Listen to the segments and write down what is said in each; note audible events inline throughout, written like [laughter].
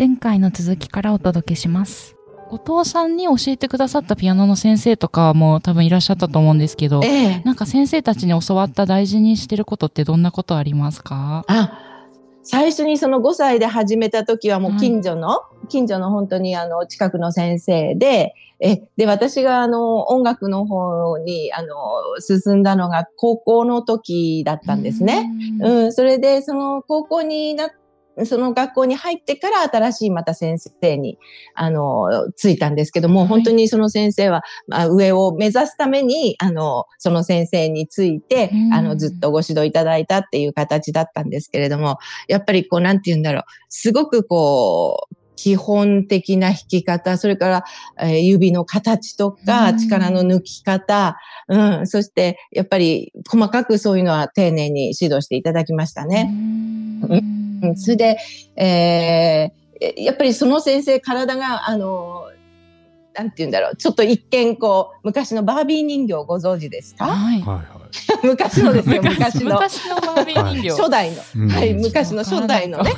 前回の続きからお届けします。後藤さんに教えてくださったピアノの先生とかも多分いらっしゃったと思うんですけど、ええなんか先生たちに教わった大事にしてることってどんなことありますか？あ、最初にその5歳で始めた時はもう近所の、近所の本当にあの近くの先生で、え、で、私があの音楽の方にあの進んだのが高校の時だったんですね。うんうん、それでその高校になその学校に入ってから新しいまた先生に、あの、ついたんですけども、はい。本当にその先生は、まあ、上を目指すために、あの、その先生についてうん、あの、ずっとご指導いただいたっていう形だったんですけれども、やっぱりこう、なんて言うんだろう、すごくこう、基本的な弾き方、それから、えー指の形とか、うん。力の抜き方、うん、そして、やっぱり細かくそういうのは丁寧に指導していただきましたね。うん。うんそれで、えーやっぱりその先生、体が、あの、なんて言うんだろう、ちょっと一見こう、昔のバービー人形ご存知ですか？はい。はいは [laughs] 昔のですよ、昔の。昔のバービー人形。初代の。はい昔の初代のね。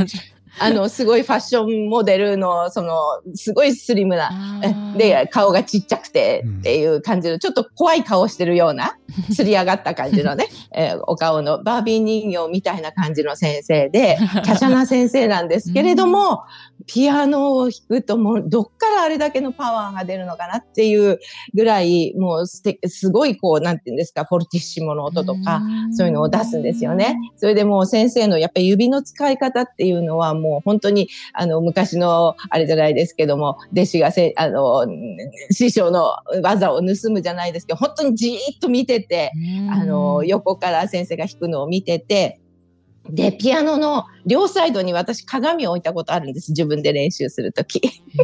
あの、すごいファッションモデルの、その、すごいスリムな、で、顔がちっちゃくてうんっていう感じの、ちょっと怖い顔してるような、[laughs] すり上がった感じのね、えーお顔のバービー人形みたいな感じの先生で、[laughs] 華奢な先生なんですけれども、ピアノを弾くともう、どっからあれだけのパワーが出るのかなっていうぐらい、もうすてすごいこう、なんていうんですか、フォルティッシモの音とか、そういうのを出すんですよね。。それでもう先生のやっぱり指の使い方っていうのはもう本当にあの昔のあれじゃないですけども、弟子がせあの師匠の技を盗むじゃないですけど、本当にじーっと見てて、あの横から先生が弾くのを見てて、で、ピアノの両サイドに私鏡を置いたことあるんです。自分で練習するとき。[laughs]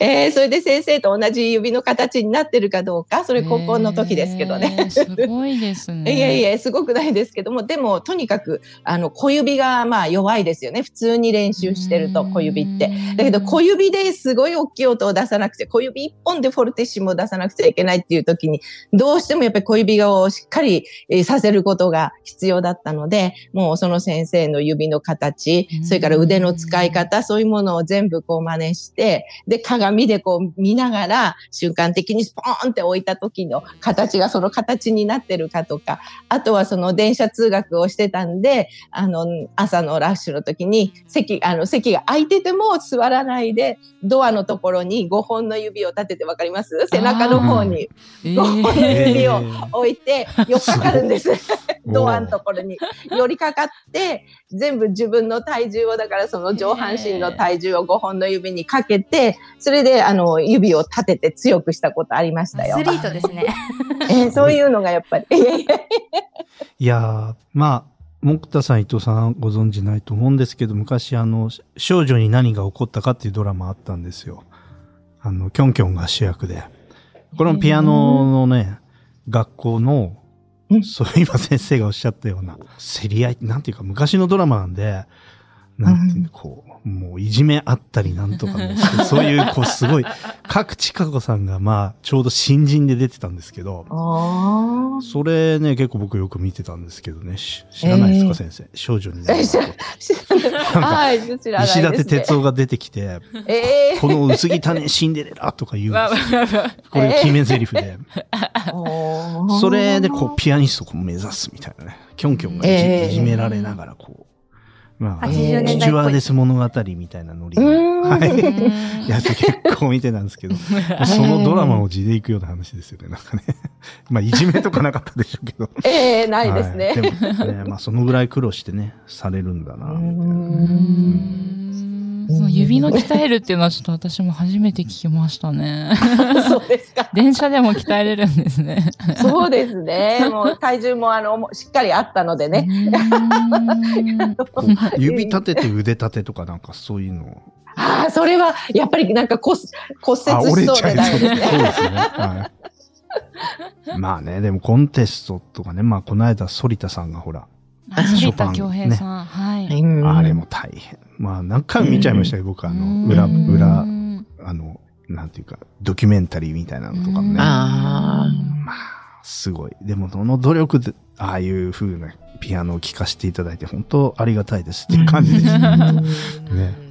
えーそれで先生と同じ指の形になってるかどうか、それ高校の時ですけどね。すごいですね。[laughs] いやいや、すごくないですけども、でも、とにかく、あの、小指が、まあ、弱いですよね。普通に練習してると、小指って。だけど、小指ですごい大きい音を出さなくて、小指一本でフォルティッシモを出さなくちゃいけないっていう時に、どうしてもやっぱり小指をしっかりえーさせることが必要だったので、もうその先生の指の形う、ん。それから腕の使い方、そういうものを全部こう真似して、で、鏡でこう見ながら、瞬間的にスポーンって置いた時の形がその形になってるかとか、あとはその電車通学をしてたんで、あの、朝のラッシュの時に、席、あの、席が空いてても座らないで、ドアのところに5本の指を立ててわかります？背中の方に5本の指を置いて、寄っかかるんです。[laughs] [laughs] ドアのところに [laughs] 寄りかかって、全部自分の体重を、だからその上半身の体重を5本の指にかけて、それであの指を立てて強くしたことありましたよアス。リートですね。[laughs] えーそういうのがやっぱり。[laughs] いやまあ、木田さん、伊藤さんご存知ないと思うんですけど、昔あの、少女に何が起こったかっていうドラマあったんですよ。あの、キョンキョンが主役で。これもピアノのね、学校のう、ん。そう [laughs] 今先生がおっしゃったような、競り合い、なんていうか昔のドラマなんで、なんていうの、こう、もういじめあったりなんとかね、[laughs] そういう、こう、すごい、角千佳子さんが、まあ、ちょうど新人で出てたんですけど、それね、結構僕よく見てたんですけどね。し知らないですか、えー先生。少女にな知らか [laughs] はい、知らないです、ね。石立哲夫が出てきて、えこの薄汚ねシンデレラとか言うんわですよ。これ決め台詞で。ーそれでこう、ピアニストを目指すみたいなね。キョンキョンがいじめられながらこう、まあ、80年代っぽいスチュワーデス物語みたいなノリはい。やつ結構見てたんですけど、[laughs] そのドラマを地で行くような話ですよね、なんかね。[laughs] まあ、いじめとかなかったでしょうけど。[laughs] えーないですね。はいでもね、まあ、そのぐらい苦労してね、されるんだな、みたいな。その指の鍛えるっていうのはちょっと私も初めて聞きましたね。[laughs] そうですか。電車でも鍛えれるんですね。そうですね。もう体重もあの、もしっかりあったのでね。[laughs] 指立てて腕立てとかなんかそういうのを。ああ、それは、やっぱりなんか骨骨あ、折しそう折れちゃないですそうそうね。ですね。はい。まあね、でもコンテストとかね、まあこの間、反田さんがほら、平さん。はい。うんあれも大変。まあ何回も見ちゃいましたけど、僕あうの、ん裏、裏、あの、なんていうか、ドキュメンタリーみたいなのとかもね。あまあ、すごい。でも、その努力で、ああいう風なピアノを聴かせていただいて、本当ありがたいですっていう感じでした。ね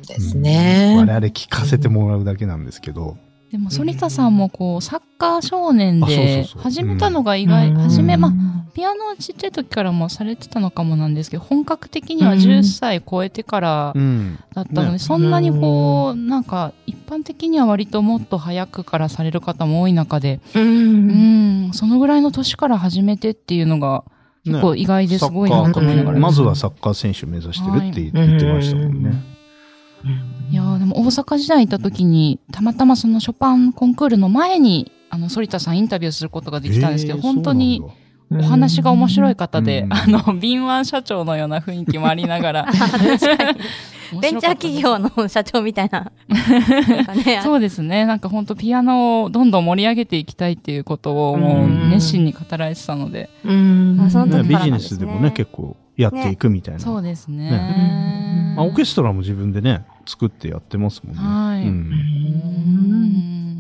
ですね。我々聞かせてもらうだけなんですけど。でも、反田さんもこう、サッカー少年あそうで始めたのが意外、初め、まあ、ピアノはちっちゃい時からもされてたのかもなんですけど、本格的にはうん10歳超えてからうん。だったので、ねそんなにこう、なんか、一般的には割ともっと早くからされる方も多い中で、う。うんん、そのぐらいの年から始めてっていうのが、結構意外ですごいなと思いながら。まずはサッカー選手目指してるって言ってましたもんね。いやーでも大阪時代いた時に、たまたまそのショパンコンクールの前に、あの、反田さんインタビューすることができたんですけど、えー本当に、お話が面白い方で、うんあの、敏腕社長のような雰囲気もありながら。[laughs] [laughs] ベンチャー企業の社長みたいな。そうですね。なんか本当ピアノをどんどん盛り上げていきたいっていうことをもう熱心に語られてたので。うんあその時ねビジネスでもね、結構やっていくみたいな。そうですね。ねまあ、オーケストラも自分でね、作ってやってますもんね。はい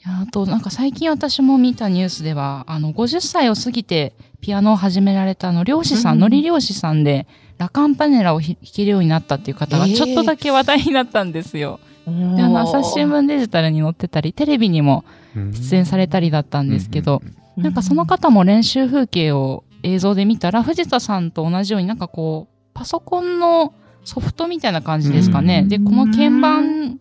いや、あとなんか最近私も見たニュースでは、あの、50歳を過ぎてピアノを始められたあの、漁師さん、うん。のり漁師さんで、ラカンパネラを弾けるようになったっていう方がえー。ちょっとだけ話題になったんですよ。で、あの、朝日新聞デジタルに載ってたり、テレビにもうん。出演されたりだったんですけど、うなんかその方も練習風景を映像で見たら、藤田さんと同じようになんかこう、パソコンのソフトみたいな感じですかね。うん。で、この鍵盤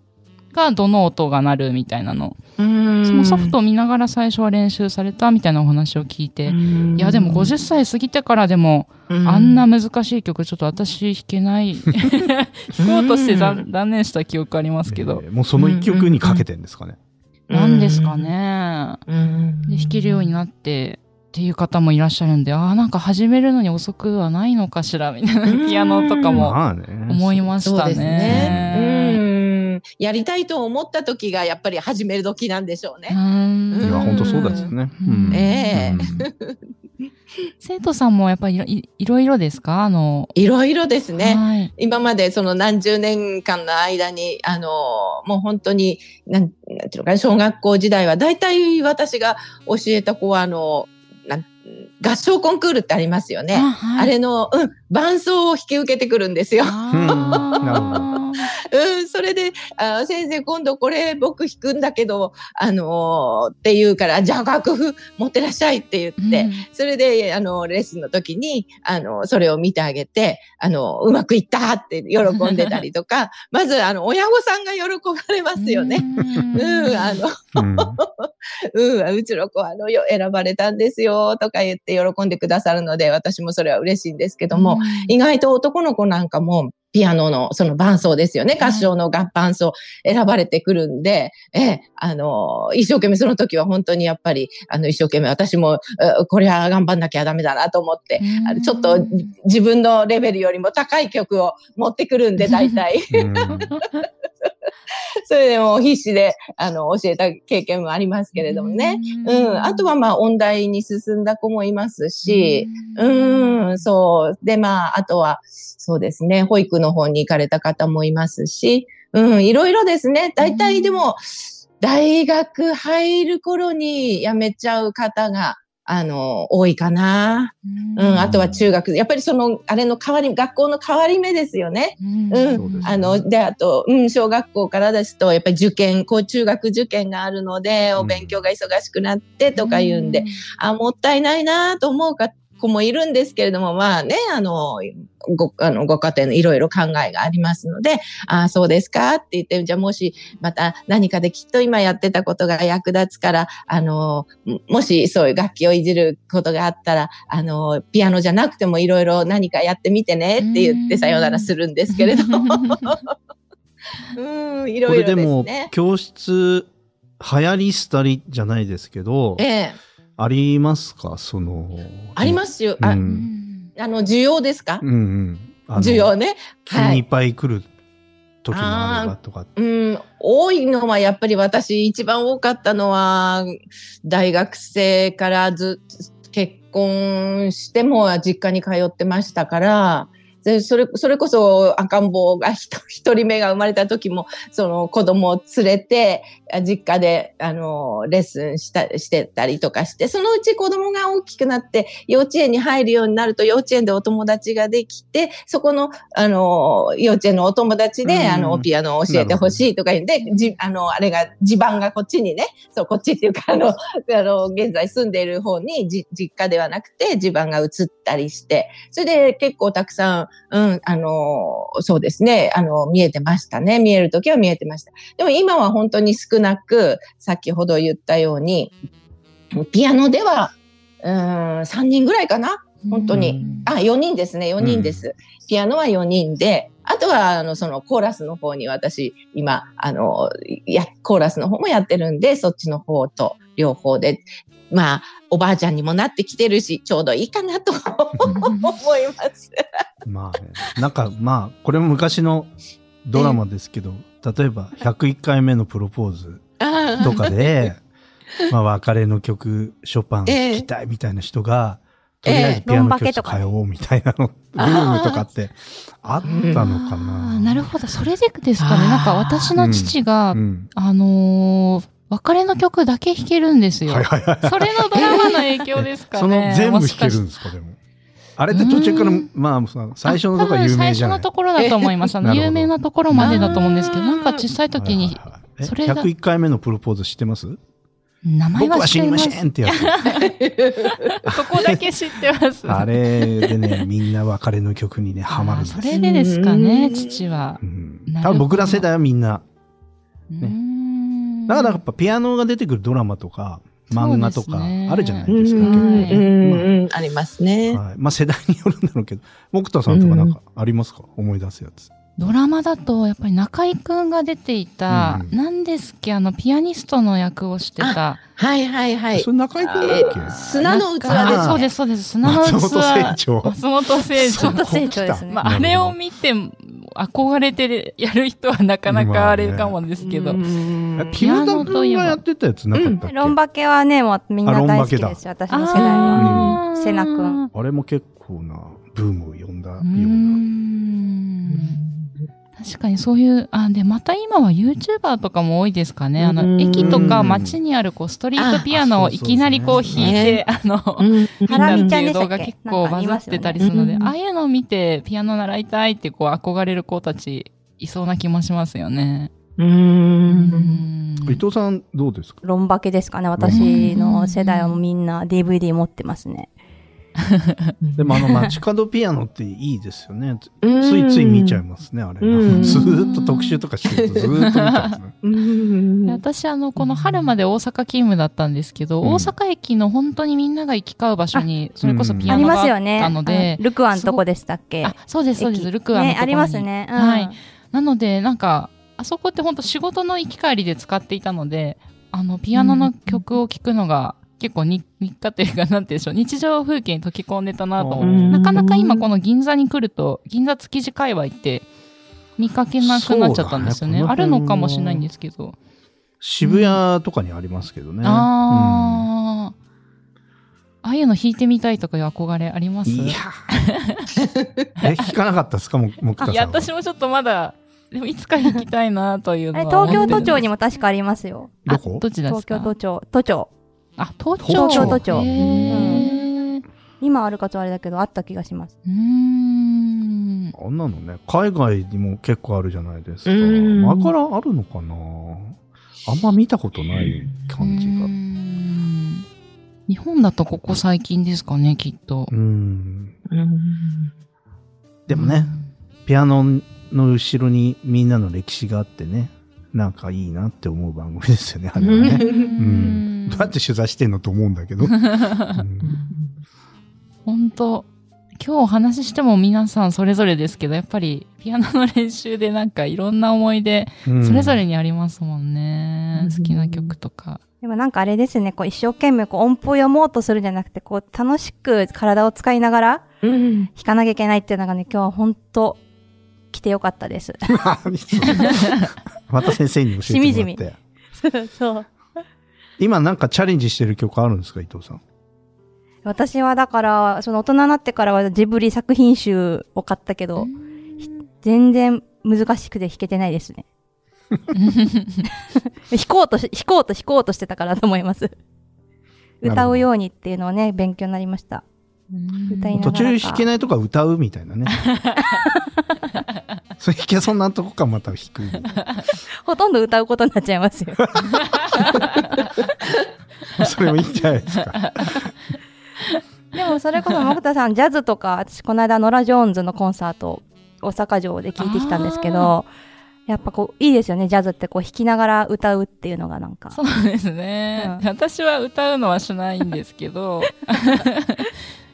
がどの音が鳴るみたいなの。うんそのソフトを見ながら最初は練習されたみたいなお話を聞いて、いやでも50歳過ぎてからでも、あんな難しい曲ちょっと私弾けない。[laughs] 弾こうとして断断念した記憶ありますけどえ。ーもうその一曲にかけてんですかね。何ですかね。うんで、弾けるようになって、っていう方もいらっしゃるんで、ああ、なんか始めるのに遅くはないのかしら、みたいな、うんピアノとかも。思いましたそうですね。やりたいと思った時がやっぱり始める時なんでしょうね。うんいや、本当そうですよね。うんええうん [laughs] 生徒さんもやっぱりいろいいろいろですか？あの、いろいろですね。はい。今までその何十年間の間に、あの、もう本当に、なん、なんていうのかな、小学校時代は、大体私が教えた子は、あの、合唱コンクールってありますよね。あ,、はい、れの、うん、伴奏を引き受けてくるんですよ。あうんそれで、あ先生、今度これ僕弾くんだけど、あのーって言うから、じゃあ楽譜持ってらっしゃいって言って、うんそれで、あの、レッスンの時に、あの、それを見てあげて、あの、うまくいったって喜んでたりとか、[laughs] まず、あの、親御さんが喜ばれますよね。うん、あの、うん [laughs] うん、うちの子は、あの、よ選ばれたんですよ、とか言って喜んでくださるので、私もそれは嬉しいんですけども、意外と男の子なんかも、ピアノのその伴奏ですよね。はい合唱の合伴奏選ばれてくるんで、ええ、あの、一生懸命その時は本当にやっぱり、あの、一生懸命私も、えこれは頑張んなきゃダメだなと思って、ちょっと自分のレベルよりも高い曲を持ってくるんで、大体。[laughs] う [laughs] んそれでもう必死で、あの、教えた経験もありますけれどもね。うん。あとはまあ、音大に進んだ子もいますし、うん、そう。で、まあ、あとは、そうですね、保育の方に行かれた方もいますし、うん、いろいろですね。大体でも、大学入る頃に辞めちゃう方が、あの、多いかな。うん、あとは中学。やっぱりその、あれの変わり、学校の変わり目ですよね。うんうんねあの、で、あと、うん、小学校からですと、やっぱり受験、こう、中学受験があるので、お勉強が忙しくなってとか言うんで、あ、もったいないなと思うか子もいるんですけれども、まあね、あの、ご、あの、ご家庭のいろいろ考えがありますので、ああ、そうですか？って言って、じゃあもし、また何かできっと今やってたことが役立つから、あの、ももしそういう楽器をいじることがあったら、あの、ピアノじゃなくてもいろいろ何かやってみてねって言ってさよならするんですけれど。[laughs] うん、いころいろですれでもね、。教室、流行り廃りじゃないですけどえ、え、ありますか？その。ありますよ。うあ、ん。あの、需要ですか？うんうん。需要ね？急にいっぱい来る時もあればとか。うん、多いのはやっぱり私一番多かったのは、大学生からず、結婚しても実家に通ってましたから、でそれ、それこそ赤ん坊が一一人目が生まれた時も、その子供を連れて、あ実家で、あの、レッスンした、してたりとかして、そのうち子供が大きくなって、幼稚園に入るようになると、幼稚園でお友達ができて、そこの、あの、幼稚園のお友達で、うん。あの、ピアノを教えてほしいとか言って、じ、あの、あれが、地盤がこっちにね、そう、こっちっていうか、あの、[laughs] あの、現在住んでいる方に、じ、実家ではなくて、地盤が移ったりして、それで結構たくさん、うん、あの、そうですね、あの、見えてましたね。見えるときは見えてました。でも今は本当に少なく、先ほど言ったように、ピアノでは、うん、3人ぐらいかな？本当に。あ、4人ですね、4人です。ピアノは4人で、あとは、あの、そのコーラスの方に私、今、あの、や、コーラスの方もやってるんで、そっちの方と両方で、まあ、おばあちゃんにもなってきてるし、ちょうどいいかなと思います。まあね。なんか、まあ、これも昔のドラマですけど、例えば、101回目のプロポーズあとかで、[laughs] まあ、別れの曲、ショパン弾きたいみたいな人が、とりあえずピアノ教室通おうみたいなの、ブームとかってあったのかあな。ーなるほど。それでですかね。なんか私の父が、うん。あのー別れの曲だけ弾けるんですよ。はいはいはい。それのドラマの影響ですかね。その全部弾けるんですか、でも。あれって途中からうん、まあ、さ最初のとこは有名じゃない最初のところだと思います。[laughs] あの、有名なところまでだと思うんですけど、なんか小さい時にそれが101回目のプロポーズ知ってます？名前僕は死にまは知ってます。せんってやつ。[laughs] そこだけ知ってます。[laughs] あれでね、みんな別れの曲にね、ハマるんですそれでですかね、うん父は多分僕ら世代はみんな。うーんだからやっぱピアノが出てくるドラマとか、漫画とかあるじゃないうんですか。あうんありますね。はい。まあ世代によるんだろうけど、木田さんとかなんかありますか、思い出すやつ。ドラマだと、やっぱり中井くんが出ていた、うん何ですっけ、あの、ピアニストの役をしてた。はいはいはいそ。れ中井くんだっけ？え砂の器ですそうです、そうです。砂の器。松本清張。松本清張ちょっ。と成長ですね。まあ、あれを見て、憧れてやる人はなかなかあれかもですけど。うんえ木村田君がやってたやつなかったっけ、ロンバケはね、もうみんな大好きですよ。私の世代は。あーセナ君。あれも結構なブームを呼んだような。ん確かにそういう、あ、で、また今は YouTuber とかも多いですかね。あの、うん駅とか街にあるこう、ストリートピアノをいきなりこうあ弾いて、あの、うんハラミちゃんっていう動画結構バズってたりするので、ああいうのを見てピアノ習いたいってこう憧れる子たちいそうな気もしますよね。う。うんん伊藤さんどうですか？ロンバケですかね。私の世代はみんな DVD 持ってますね。[laughs] でもあの街角ピアノっていいですよね。ついつい見ちゃいますね、あれ。うん [laughs] ずーっと特集とかしてるとずーっと見ちゃうんですね。私、あの、この春まで大阪勤務だったんですけど、うん大阪駅の本当にみんなが行き交う場所に、それこそピアノがあっますよね。たので、あルクアンとこでしたっけ？あ、そうです、そうです、駅ルクアのところに。ね、ありますね。うんはい。なので、なんか、あそこって本当仕事の行き帰りで使っていたので、あの、ピアノの曲を聴くのが結構に日課というか、なんて言うんでしょう、日常風景に溶け込んでたなと思って、うんなかなか今この銀座に来ると、銀座築地界隈って見かけなくなっちゃったんですよね。ねあるのかもしれないんですけど。渋谷とかにありますけどね。ああ、ああいうの弾いてみたいとかいう憧れあります？うんいや [laughs] え、弾かなかったですか？も木田さんは。いや、私もちょっとまだ、でもいつか弾きたいなというのえは。東京都庁にも確かありますよ。どこ？あどっちですか？東京都庁。都庁。あ、東京東京都庁今あるかとあれだけど、あった気がします。うーん。あんなのね、海外にも結構あるじゃないですか。うん前からあるのかなあんま見たことない感じが。ん日本だとここ最近ですかね、きっと。うん。うんでもね、ピアノの後ろにみんなの歴史があってね、なんかいいなって思う番組ですよね、あれはうね。ん。どうやって取材してんのと思うんだけど。[laughs] うん本当今日お話ししても皆さんそれぞれですけど、やっぱりピアノの練習でなんかいろんな思い出、うんそれぞれにありますもんね。うん好きな曲とか。でもなんかあれですね、こう一生懸命こう音符を読もうとするんじゃなくて、こう楽しく体を使いながらうん弾かなきゃいけないっていうのがね、今日は本当来てよかったです。[laughs] [laughs] また先生に教えてもらって。しみじみそう。今なんかチャレンジしてる曲あるんですか、伊藤さん？私はだから、その大人になってからはジブリ作品集を買ったけど、全然難しくて弾けてないですね。[laughs] 弾こうとし、弾こうと弾こうとしてたからと思います。歌うようにっていうのはね、勉強になりました。歌いなが途らか中弾けないとこは歌うみたいなね。それ弾けそうなとこかまた弾く。ほとんど歌うことになっちゃいますよ。[laughs] それもいいんじゃないですか。でもそれこそ木田さん、ジャズとか、私この間ノラ・ジョーンズのコンサート、大阪城で聞いてきたんですけど、やっぱこう、いいですよね、ジャズってこう弾きながら歌うっていうのがなんか。そうですね、うん私は歌うのはしないんですけど [laughs]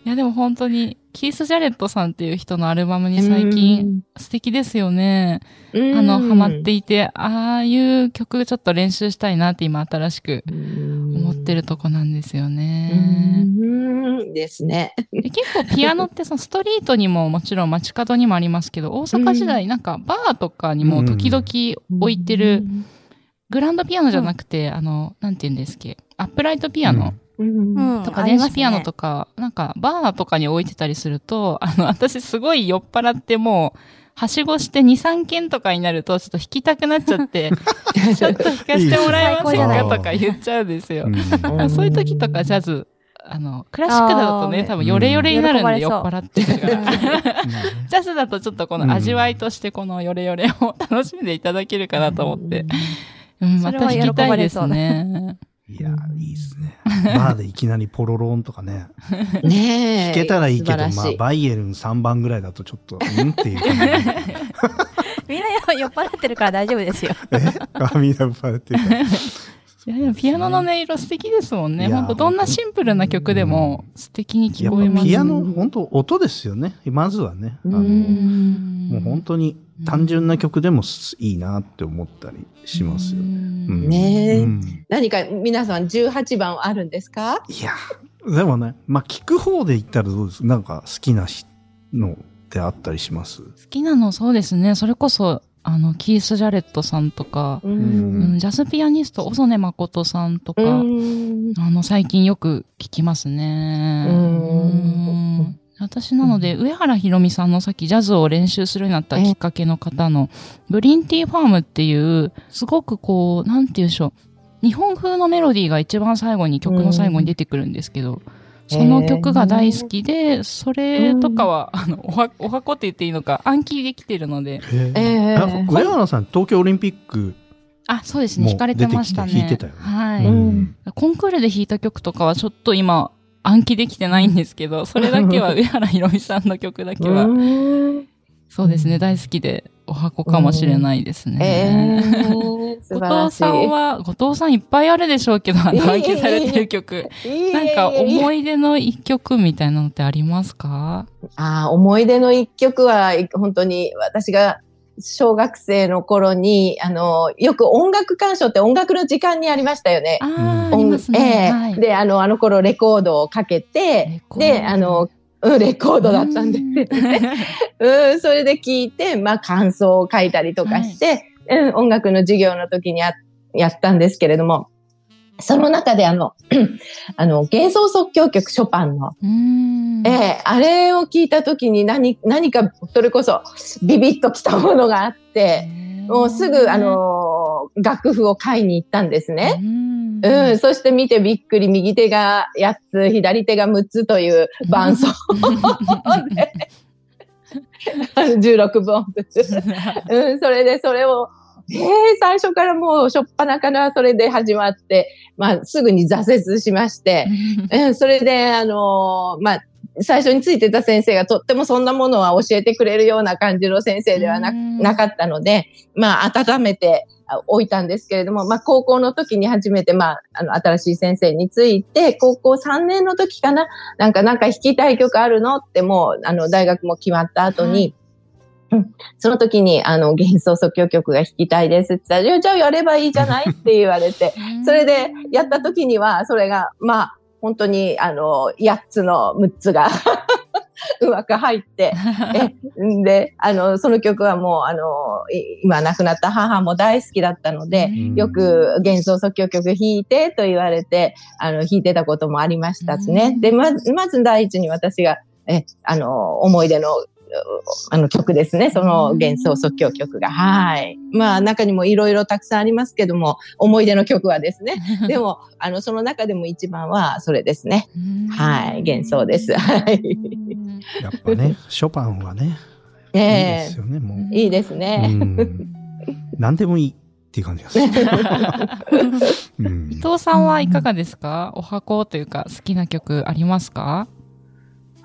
いやでも本当にキース・ジャレットさんっていう人のアルバムに最近素敵ですよね。うん、あの、ハマっていて、ああいう曲ちょっと練習したいなって今新しく思ってるとこなんですよね。うん。ですね。で結構ピアノってそのストリートにももちろん街角にもありますけど、大阪時代なんかバーとかにも時々置いてる、グランドピアノじゃなくて、あの、なんて言うんですっけ、アップライトピアノ。うんうんとか電子ピアノとか、なんかバーとかに置いてたりすると、あの、[laughs] 私すごい酔っ払ってもう、はしごして2、3件とかになると、ちょっと弾きたくなっちゃって、[laughs] ちょっと弾かしてもらえませんか？とか言っちゃうんですよ。うん。そういう時とかジャズ、あの、クラシックだとね、多分ヨレヨレになるんで、うん酔っ払ってるから。[laughs] ジャズだとちょっとこの味わいとしてこのヨレヨレを楽しんでいただけるかなと思って。うん、また弾きたいですね。いや、いいですね。バーでいきなりポロロンとかね。[laughs] ねえ。弾けたらいいけど、まあバイエルン3番ぐらいだとちょっと、うんっていう。[laughs] みんな酔っ払ってるから大丈夫ですよ。[laughs] え？あ、みんなバレてるから。いや、でもピアノの音色素敵ですもんね。本当どんなシンプルな曲でも素敵に聞こえます。ぱピアノ、本当音ですよね。まずはね。あの、うんもう本当に単純な曲でもいいなって思ったりしますよ。うん。ねえ。うん。何か皆さん18番あるんですか？いや、でもね、まあ、聞く方で言ったらどうですなんか好きなのってあったりします？好きなのそうですね。それこそ、あの、キース・ジャレットさんとか、ううん。ジャズピアニスト、小曽根誠さんとか、うん。あの、最近よく聞きますね。私なので、上原ひろみさんのさっきジャズを練習するようになったきっかけの方の、ブリンティーファームっていう、すごくこう、なんて言うんでしょう。日本風のメロディーが一番最後に、曲の最後に出てくるんですけど、その曲が大好きで、それとかは、あの、おは、おはこって言っていいのか、暗記できてるので、へええあ上原さん、東京オリンピック、あ、そうですね、弾かれてましたね。弾いてたよね。はい。うん。コンクールで弾いた曲とかはちょっと今暗記できてないんですけど、[laughs] それだけは上原ひろみさんの曲だけは、うん。そうですね、大好きでお箱かもしれないですえね。[laughs] 後藤さんは、後藤さんいっぱいあるでしょうけど、あの暗記されてる曲。なんか思いい出の一曲みたいなのってありますか？ああ、思い出の一曲は、本当に私が小学生の頃に、あの、よく音楽鑑賞って音楽の時間にありましたよね。あうんあ、ありますね。ええはい。で、あの、あの頃レコードをかけてで、あの、うんレコードだったんですけどね。[laughs] うん、それで聞いて、まあ感想を書いたりとかして、うん、音楽の授業の時にややったんですけれども、その中であの、[clears throat] あの、幻想即興曲ショパンの。ええあれを聞いた時に何、何か、それこそビビッときたものがあって、もうすぐ、あ、の、楽譜を買いに行ったんですね。うん。うん、そして見てびっくり、右手が8つ、左手が6つという伴奏 [laughs] [laughs] で、あの16本ずつ。[laughs] うん、それでそれを、えー、最初からもうしょっぱなからそれで始まって、まあすぐに挫折しまして、うん、それで、あのーまあ、最初についてた先生がとってもそんなものは教えてくれるような感じの先生ではなうん。なかったので、まあ、温めてあ置いたんですけれども、まあ、高校の時に初めて、まあ、あの、新しい先生について、高校3年の時かな、なんか、なんか弾きたい曲あるの？ってもう、あの、大学も決まった後に、うん、その時に、あの、幻想即興曲が弾きたいです。って言ったら、じゃあやればいいじゃない？って言われて、それでやった時には、それが、まあ、本当に、あの、8つの6つが [laughs] うまく入って、え、んで、あの、その曲はもう、あの、い今亡くなった母も大好きだったので、うん。よく幻想即興曲弾いてと言われて、あの、弾いてたこともありましたしね。うん。で、まず、まず第一に私が、え、あの、思い出の、あの曲ですね。その幻想即興曲が。はい。まあ中にもいろいろたくさんありますけども、思い出の曲はですね。[laughs] でも、あの、その中でも一番はそれですね。はい。幻想です。はい。やっぱね、ショパンはね、いいでえすよね、もう。えいいですうね。ん。何でもいいっていう感じがする。[laughs] うん伊藤さんはいかがですか？お箱というか好きな曲ありますか？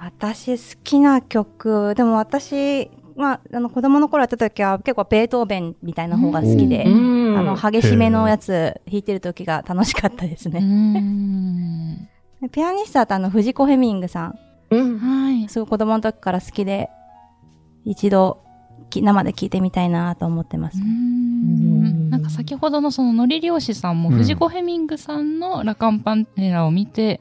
私好きな曲、でも私、まあ、あの子供の頃やった時は結構ベートーベンみたいな方が好きで、うん。あの激しめのやつ弾いてる時が楽しかったですうね。[laughs] ピアニストだとあの藤子ヘミングさん、うん。はい。すごい子供の時から好きで、一度き生で聴いてみたいなと思ってます。うん。なんか先ほどのそののり漁師さんもうん。藤子ヘミングさんのラカンパネラを見て、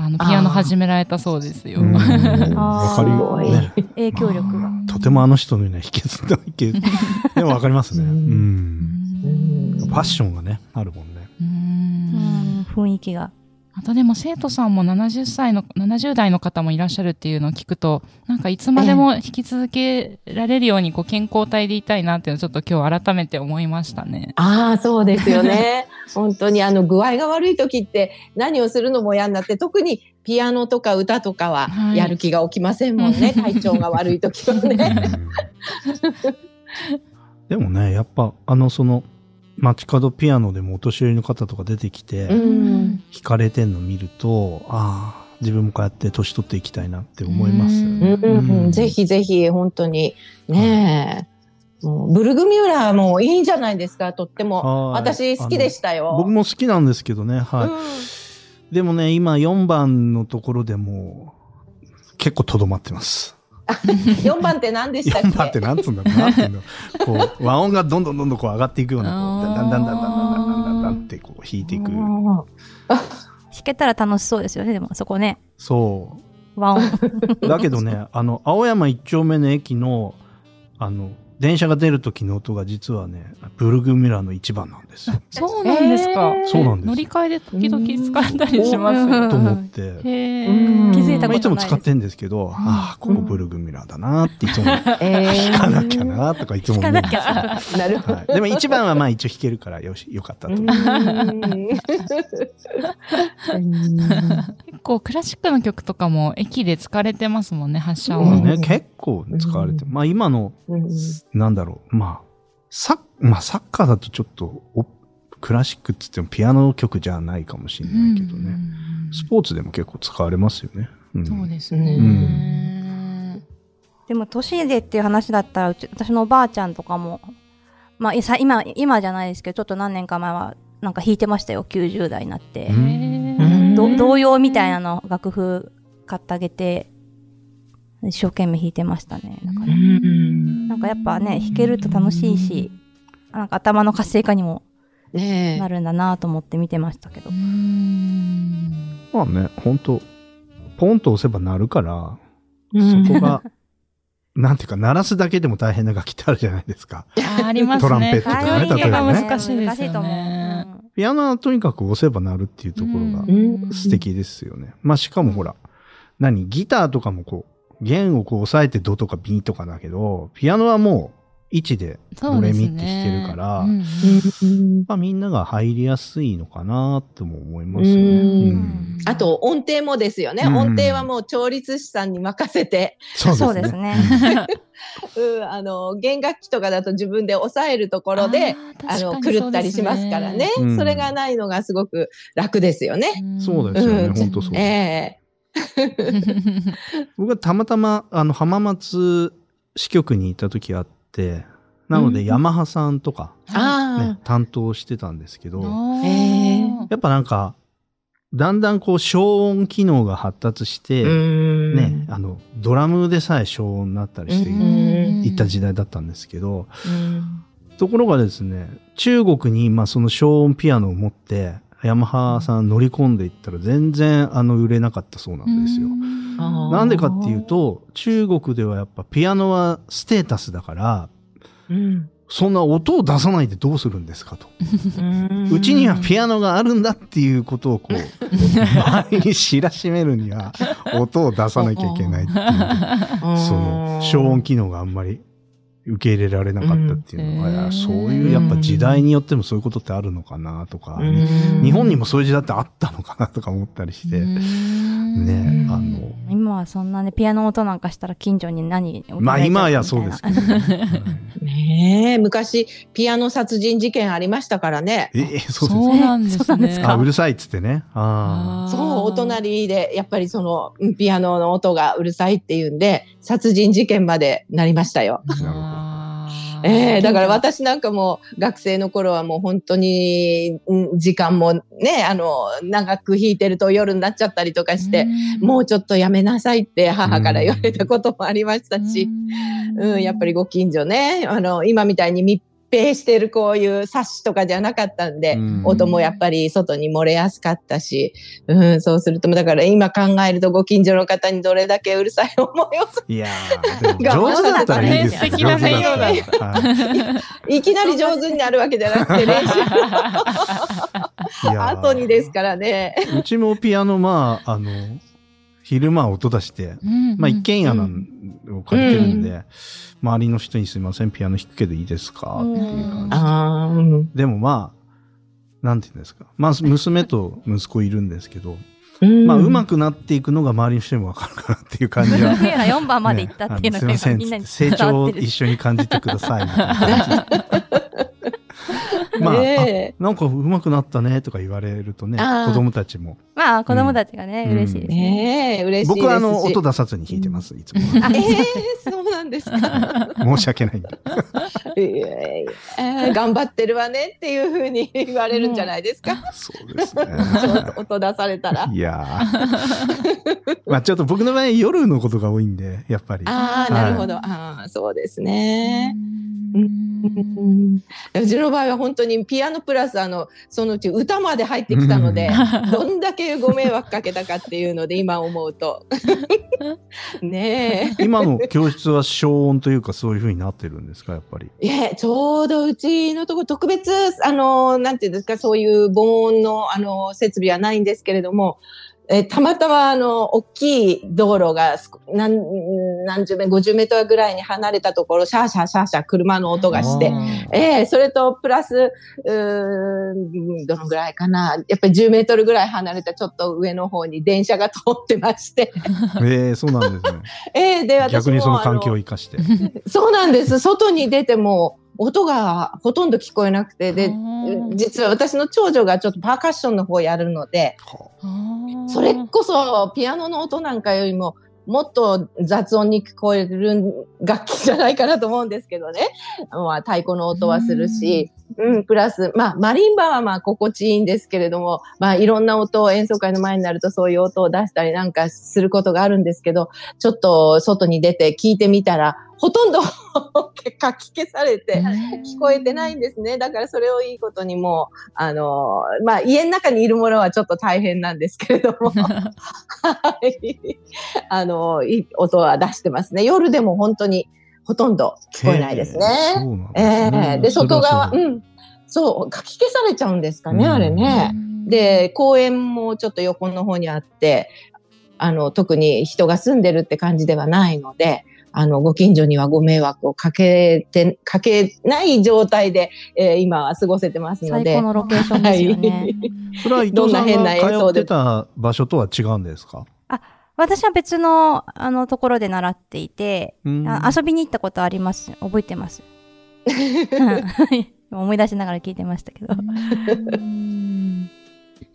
あの、ピアノ始められたそうですよ。うん [laughs] わかるよ。ね。影響力が。とてもあの人のような秘訣だけど、[laughs] でもわかりますね。う。うんんファッションがね、あるもんね。ううんん、雰囲気が。あとでも生徒さんも70歳の、70代の方もいらっしゃるっていうのを聞くと、なんかいつまでも引き続けられるようにこう健康体でいたいなっていうのをちょっと今日改めて思いましたね。ああ、そうですよね。[laughs] 本当にあの具合が悪い時って何をするのも嫌になって、特にピアノとか歌とかははいやる気が起きませんもんね。[laughs] 体調が悪い時はね。でもね、やっぱ、あの、その、街角ピアノでもお年寄りの方とか出てきて、うん弾かれてんの見ると、ああ、自分もこうやって年取っていきたいなって思いますようんね。うんうんぜひぜひ、本当に。ねえ。もうブルグミュラーもいいんじゃないですか、とっても。はい私好きでしたよ。僕も好きなんですけどね、はい。うんでもね、今4番のところでもう結構とどまってます。[laughs] 4番って何でしたっけ？4番ってなんつうんだろうなっていうの。こう、[laughs] 和音がどんどんどんどんこう上がっていくような、こうだんだんだんだんだんだんだんだんだんってこう弾いていく。弾けたら楽しそうですよね、でもそこね。そ和音。う。だけどね、あの、青山一丁目の駅の、あの、電車が出る時の音が実はね、ブルグミュラーの一番なんですよ。[laughs] そうなんですか。えーそうなんです乗り換えで時々使えたりします。と思って。気づいたまあ、いつもことないです。使ってんですけど、ああ、ここブルグミュラーだなっていつも、[laughs] え弾かなきゃなとかいつも思うんですよ。ーなるほど。はい、でも一番はまあ一応弾けるからよし、よかったと。結構クラシックの曲とかも駅で使われてますもんね、発車音。結構使われて、まあ今の、うんなんだろう、まあ、サッ、まあサッカーだとちょっとお、クラシックって言ってもピアノ曲じゃないかもしれないけどね。スポーツでも結構使われますよね。うん。そうですね。うん。でも、年でっていう話だったら、うち私のおばあちゃんとかも、まあ、いさ今、今じゃないですけど、ちょっと何年か前は、なんか弾いてましたよ、90代になって。童謡みたいなの、楽譜買ってあげて、一生懸命弾いてましたね。だからなんかやっぱね、弾けると楽しいし、なんか頭の活性化にもねなるんだなと思って見てましたけどう。んまあね、本当ポンと押せば鳴るから、うんそこが、[laughs] なんていうか、鳴らすだけでも大変な楽器ってあるじゃないですか。あありますね。トランペットとかね例えばね難しいです難しいとよね。思う。ピアノはとにかく押せば鳴るっていうところがうん素敵ですよね。まあしかもほら、何ギターとかもこう、弦をこう押さえてドとかビとかだけど、ピアノはもう位置でドレミって弾けるから、うんうん。まあみんなが入りやすいのかなとも思いますよね。あと音程もですよね。うん。音程はもう調律師さんに任せて、そうですね。うん。あの弦楽器とかだと自分で押さえるところで、あの狂ったりしますからね。うん。それがないのがすごく楽ですよね。そうですよね、うん。本当そう。え僕はたまたま、あの、浜松支局にいた時あって、なので、うん。ヤマハさんとか、ね、担当してたんですけど、へやっぱなんか、だんだんこう、消音機能が発達して、ね、あの、ドラムでさえ消音になったりしてうん。いった時代だったんですけど、うん。ところがですね、中国に、まあその消音ピアノを持って、ヤマハさん乗り込んでいったら全然あの売れなかったそうなんですよ。なんでかっていうと、中国ではやっぱピアノはステータスだから、うん。そんな音を出さないでどうするんですかと。うん。うちにはピアノがあるんだっていうことをこう、[laughs] 周りに知らしめるには、音を出さなきゃいけないっていう、[laughs] その、消音機能があんまり受け入れられなかったっていうの。は、うん。いやそういうやっぱ時代によってもそういうことってあるのかなとか、うん。日本にもそういう時代ってあったのかなとか思ったりして、ね、あの、今はそんなね、ピアノ音なんかしたら近所に何まあ今はやそうですけどね。[laughs] ねえ。昔ピアノ殺人事件ありましたからね。ええ、そうです。そうなんですそうなんですね。あ、うるさいっつってね。あそう、お隣で、やっぱりその、うんピアノの音がうるさいっていうんで、殺人事件までなりましたよ。あーええだから私なんかも学生の頃はもう本当に、うん時間もね、あの、長く弾いてると夜になっちゃったりとかして、もうちょっとやめなさいって母から言われたこともありましたし、うん、やっぱりご近所ね、あの、今みたいに密閉してるこういう冊子とかじゃなかったんで、うん。音もやっぱり外に漏れやすかったし、うん、そうすると、だから今考えるとご近所の方にどれだけうるさい思いをすいや上手だったらいいですよ。素敵な内容だいいきなり上手になるわけじゃなくて、練習いやー。後にですからね。うちもピアノ、まあ、あの、昼間音出して、まあ一軒家なんを借りてるんで、周りの人にすいません、ピアノ弾くけどいいですか？っていう感じ。あーうんでもまあ、なんて言うんですか。まあ、娘と息子いるんですけど、うんまあ、うまくなっていくのが周りの人にもわかるかなっていう感じは。[laughs] 冬ら4番まで行ったっていうのがねあのすいません今みんなに成長を一。緒に感じてくださいみたいな感じ。[laughs] まあ、なんか上手くなったねとか言われるとね、子供たちも。まあ子供たちがね、うん嬉しいですね。ねえ、嬉しいですし。僕はあの、音出さずに弾いてます、いつも。あ [laughs] ええそうなんですか。[laughs] 申し訳ないんで。えー頑張ってるわねっていうふうに [laughs] 言われるんじゃないですか？そうですね。音出されたら。いやーまあちょっと僕の場合夜のことが多いんで、やっぱり。ああ、はいなるほど。ああ、そうですね。うんうちの場合は本当にピアノプラスあのそのうち歌まで入ってきたので [laughs] どんだけご迷惑かけたかっていうので今思うと [laughs] ね今の教室は消音というかそういう風になってるんですか、やっぱり？えいえちょうどうちのとこ特別あのなんていうんですかそういう防音のあの設備はないんですけれどもえたまたまあの大きい道路がすこ何何十メ50メートルぐらいに離れたところシャーシャーシャーシャー車の音がしてええそれとプラス、うーん、どのぐらいかな。やっぱり10メートルぐらい離れたちょっと上の方に電車が通ってまして。[laughs] ええそうなんですね。[laughs] ええで、私も。逆にその環境をあ生かして。のそうなんです。外に出ても、音がほとんど聞こえなくて、で、実は私の長女がちょっとパーカッションの方やるので、それこそピアノの音なんかよりも、もっと雑音に聞こえる楽器じゃないかなと思うんですけどね。まあ、太鼓の音はするし、うん、プラス、まあ、マリンバはまあ、心地いいんですけれども、まあ、いろんな音を演奏会の前になるとそういう音を出したりなんかすることがあるんですけど、ちょっと外に出て聞いてみたら、ほとんど [laughs] かき消されて、聞こえてないんですね。だからそれをいいことにもう、あの、まあ、家の中にいるものはちょっと大変なんですけれども、[laughs] はい。あの、いい音は出してますね。夜でも本当にほとんど聞こえないですね。へえそうなんでねえで、外側、うん。そう、書き消されちゃうんですかね、うんあれね。で、公園もちょっと横の方にあって、あの、特に人が住んでるって感じではないので、あの、ご近所にはご迷惑をかけて、かけない状態で、えー今は過ごせてますので。最高のロケーションですよね。はい [laughs] それは伊藤さんが通ってた場所とは違うんですか？私は別の、あの、ところで習っていて、うんあ遊びに行ったことあります。覚えてます。は [laughs] い思い出しながら聞いてましたけど。うん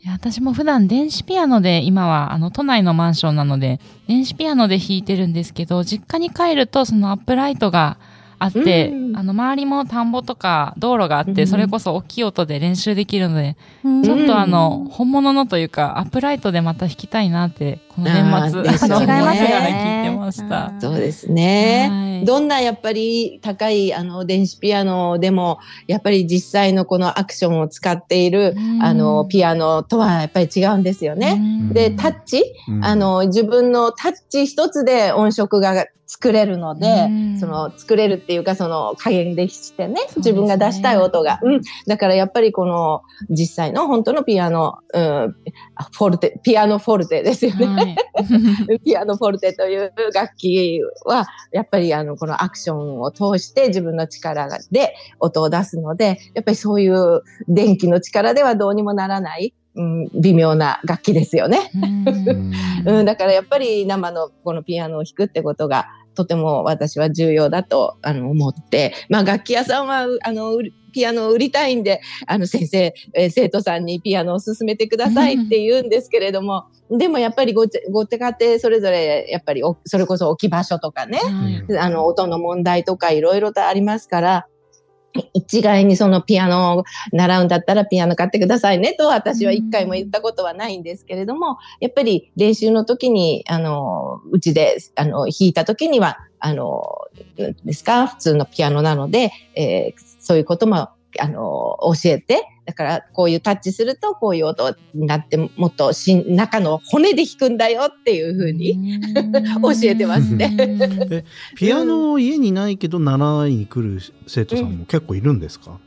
いや私も普段電子ピアノで今はあの都内のマンションなので電子ピアノで弾いてるんですけど実家に帰るとそのアップライトがあって、うんあの周りも田んぼとか道路があって、うんそれこそ大きい音で練習できるので、ちちょっとあの本物のというかアップライトでまた弾きたいなってこの年末。あーですね。聞いてました。うん。そうですね。どんなやっぱり高いあの電子ピアノでもやっぱり実際のこのアクションを使っているうん。あのピアノとはやっぱり違うんですよね。ねで、タッチ、うん。あの自分のタッチ一つで音色が作れるので、うん。その作れるっていうかその加減でしてね。自分が出したい音が、うん、だからやっぱりこの実際の本当のピアノ、うん、フォルテピアノフォルテですよね、はい。ピアノフォルテという楽器はやっぱりあのこのアクションを通して自分の力で音を出すのでやっぱりそういう電気の力ではどうにもならない、うん、微妙な楽器ですよね。うんうん、だからやっぱり生のこのピアノを弾くってことがとても私は重要だとあの思って、まあ楽器屋さんはあのピアノを売りたいんで、あの先生、えー生徒さんにピアノを勧めてくださいって言うんですけれども、でもやっぱりごちご手家庭それぞれやっぱりおそれこそ置き場所とかね、はい。あの音の問題とかいろいろとありますから、一概にそのピアノを習うんだったらピアノ買ってくださいねと私は一回も言ったことはないんですけれども、やっぱり練習の時に、あの、うちで、あの、弾いた時には、あの、ですか、普通のピアノなので、えーそういうことも、あの、教えて、だからこういうタッチするとこういう音になって、もっとしん中の骨で弾くんだよっていうふうに、教えてますね。えピアノ家にないけど習いに来る生徒さんも結構いるんですか、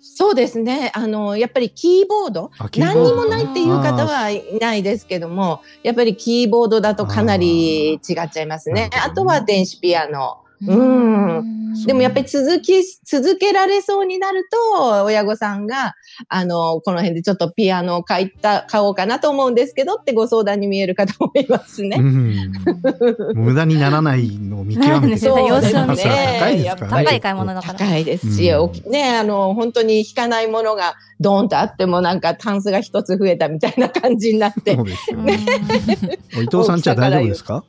そうですね。あの、やっぱりキーボード、ーボード。何にもないっていう方はいないですけども、やっぱりキーボードだとかなり違っちゃいますね。あとは電子ピアノ。ううん。でもやっぱり続き、続けられそうになると、親御さんが、あの、この辺でちょっとピアノを買いた、買おうかなと思うんですけどってご相談に見える方もいますうね。ん、無駄にならないのを見極めてそう。様子を見て。高いですからね。高い買い物だから。高いですし、うん。ね、あの、本当に弾かないものがドーンとあってもなんかタンスが一つ増えたみたいな感じになって。そう、ですようんね。[laughs] 伊藤さんちは大丈夫ですか？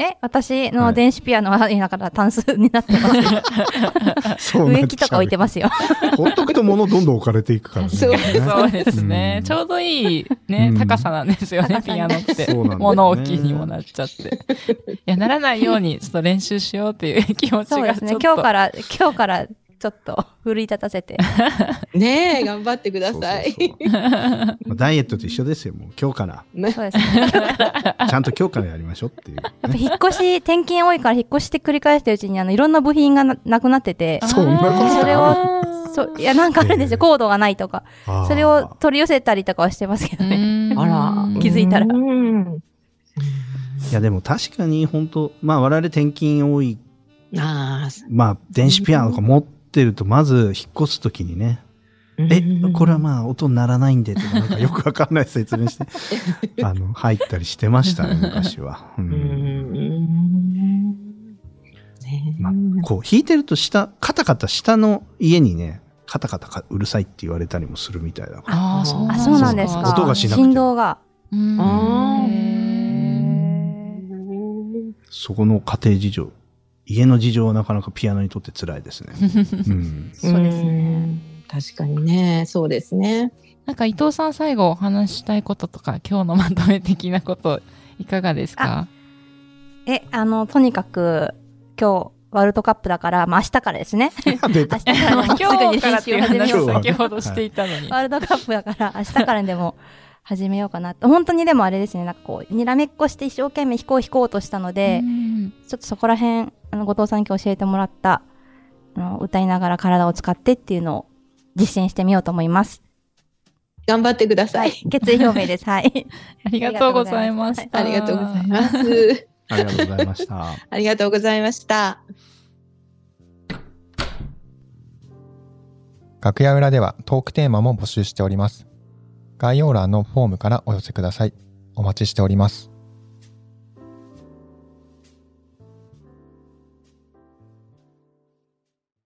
え、私の電子ピアノは、だからタンスになってます。[laughs] そう植木とか置いてますよ。ほっとくと物どんどん置かれていくからね。そうですねう。んちょうどいいねう、ん高さなんですよね、ピアノって。物置にもなっちゃって。いや、ならないように、ちょっと練習しようっていう気持ちそうですね。今日から、今日からちょっと [laughs] 奮い立たせて。[laughs] ねえ、頑張ってください。そうそうそうまあ [laughs] ダイエットと一緒ですよ。もう今日から。そうですね。ちゃんと今日からやりましょうっていう。やっぱ引っ越し、転勤多いから引っ越して繰り返してるうちに、あの、いろんな部品がななくなってて、そんなことそれあを、ーそう、いや、なんかあるんですよ。コードがないとか。それを取り寄せたりとかはしてますけどね。うんあら気づいたらうんいやでも確かに本当まあ我々転勤多い、ああ、まあ電子ピアノとか持ってるとまず引っ越すときにね、え、これはまあ音鳴らないんでとかなんかよくわかんない説明して、[laughs] あの、入ったりしてましたね、昔は。ううん。まあ、こう弾いてると下、カタカタ下の家にね、カタカタかうるさいって言われたりもするみたいだから。あーそうあ、そうなんですか。音がしなくて振動が。うん。そこの家庭事情、家の事情はなかなかピアノにとって辛いですね。[laughs] うん。そうですねん確かにね、そうですね。なんか伊藤さん最後お話ししたいこととか、今日のまとめ的なこと、いかがですか？え、あの、とにかく、今日、ワールドカップだから、まあ明日からですね。[laughs] 出明た日からでもすぐ今に日からっていう練習を始め先ほどしていたのに。[laughs] ワールドカップだから、明日からにでも始めようかなと。本当にでもあれですね、なんかこう、にらめっこして一生懸命弾こう弾こうとしたので、うんちょっとそこら辺、あの、後藤さんに今日教えてもらった、あの、歌いながら体を使ってっていうのを実践してみようと思います。頑張ってくださはいい。。決意表明です。はい。[laughs] ありがとうございました。ありがとうございます。ありがとうございました。[laughs] ありがとうございました。楽屋裏ではトークテーマも募集しております。概要欄のフォームからお寄せください。お待ちしております。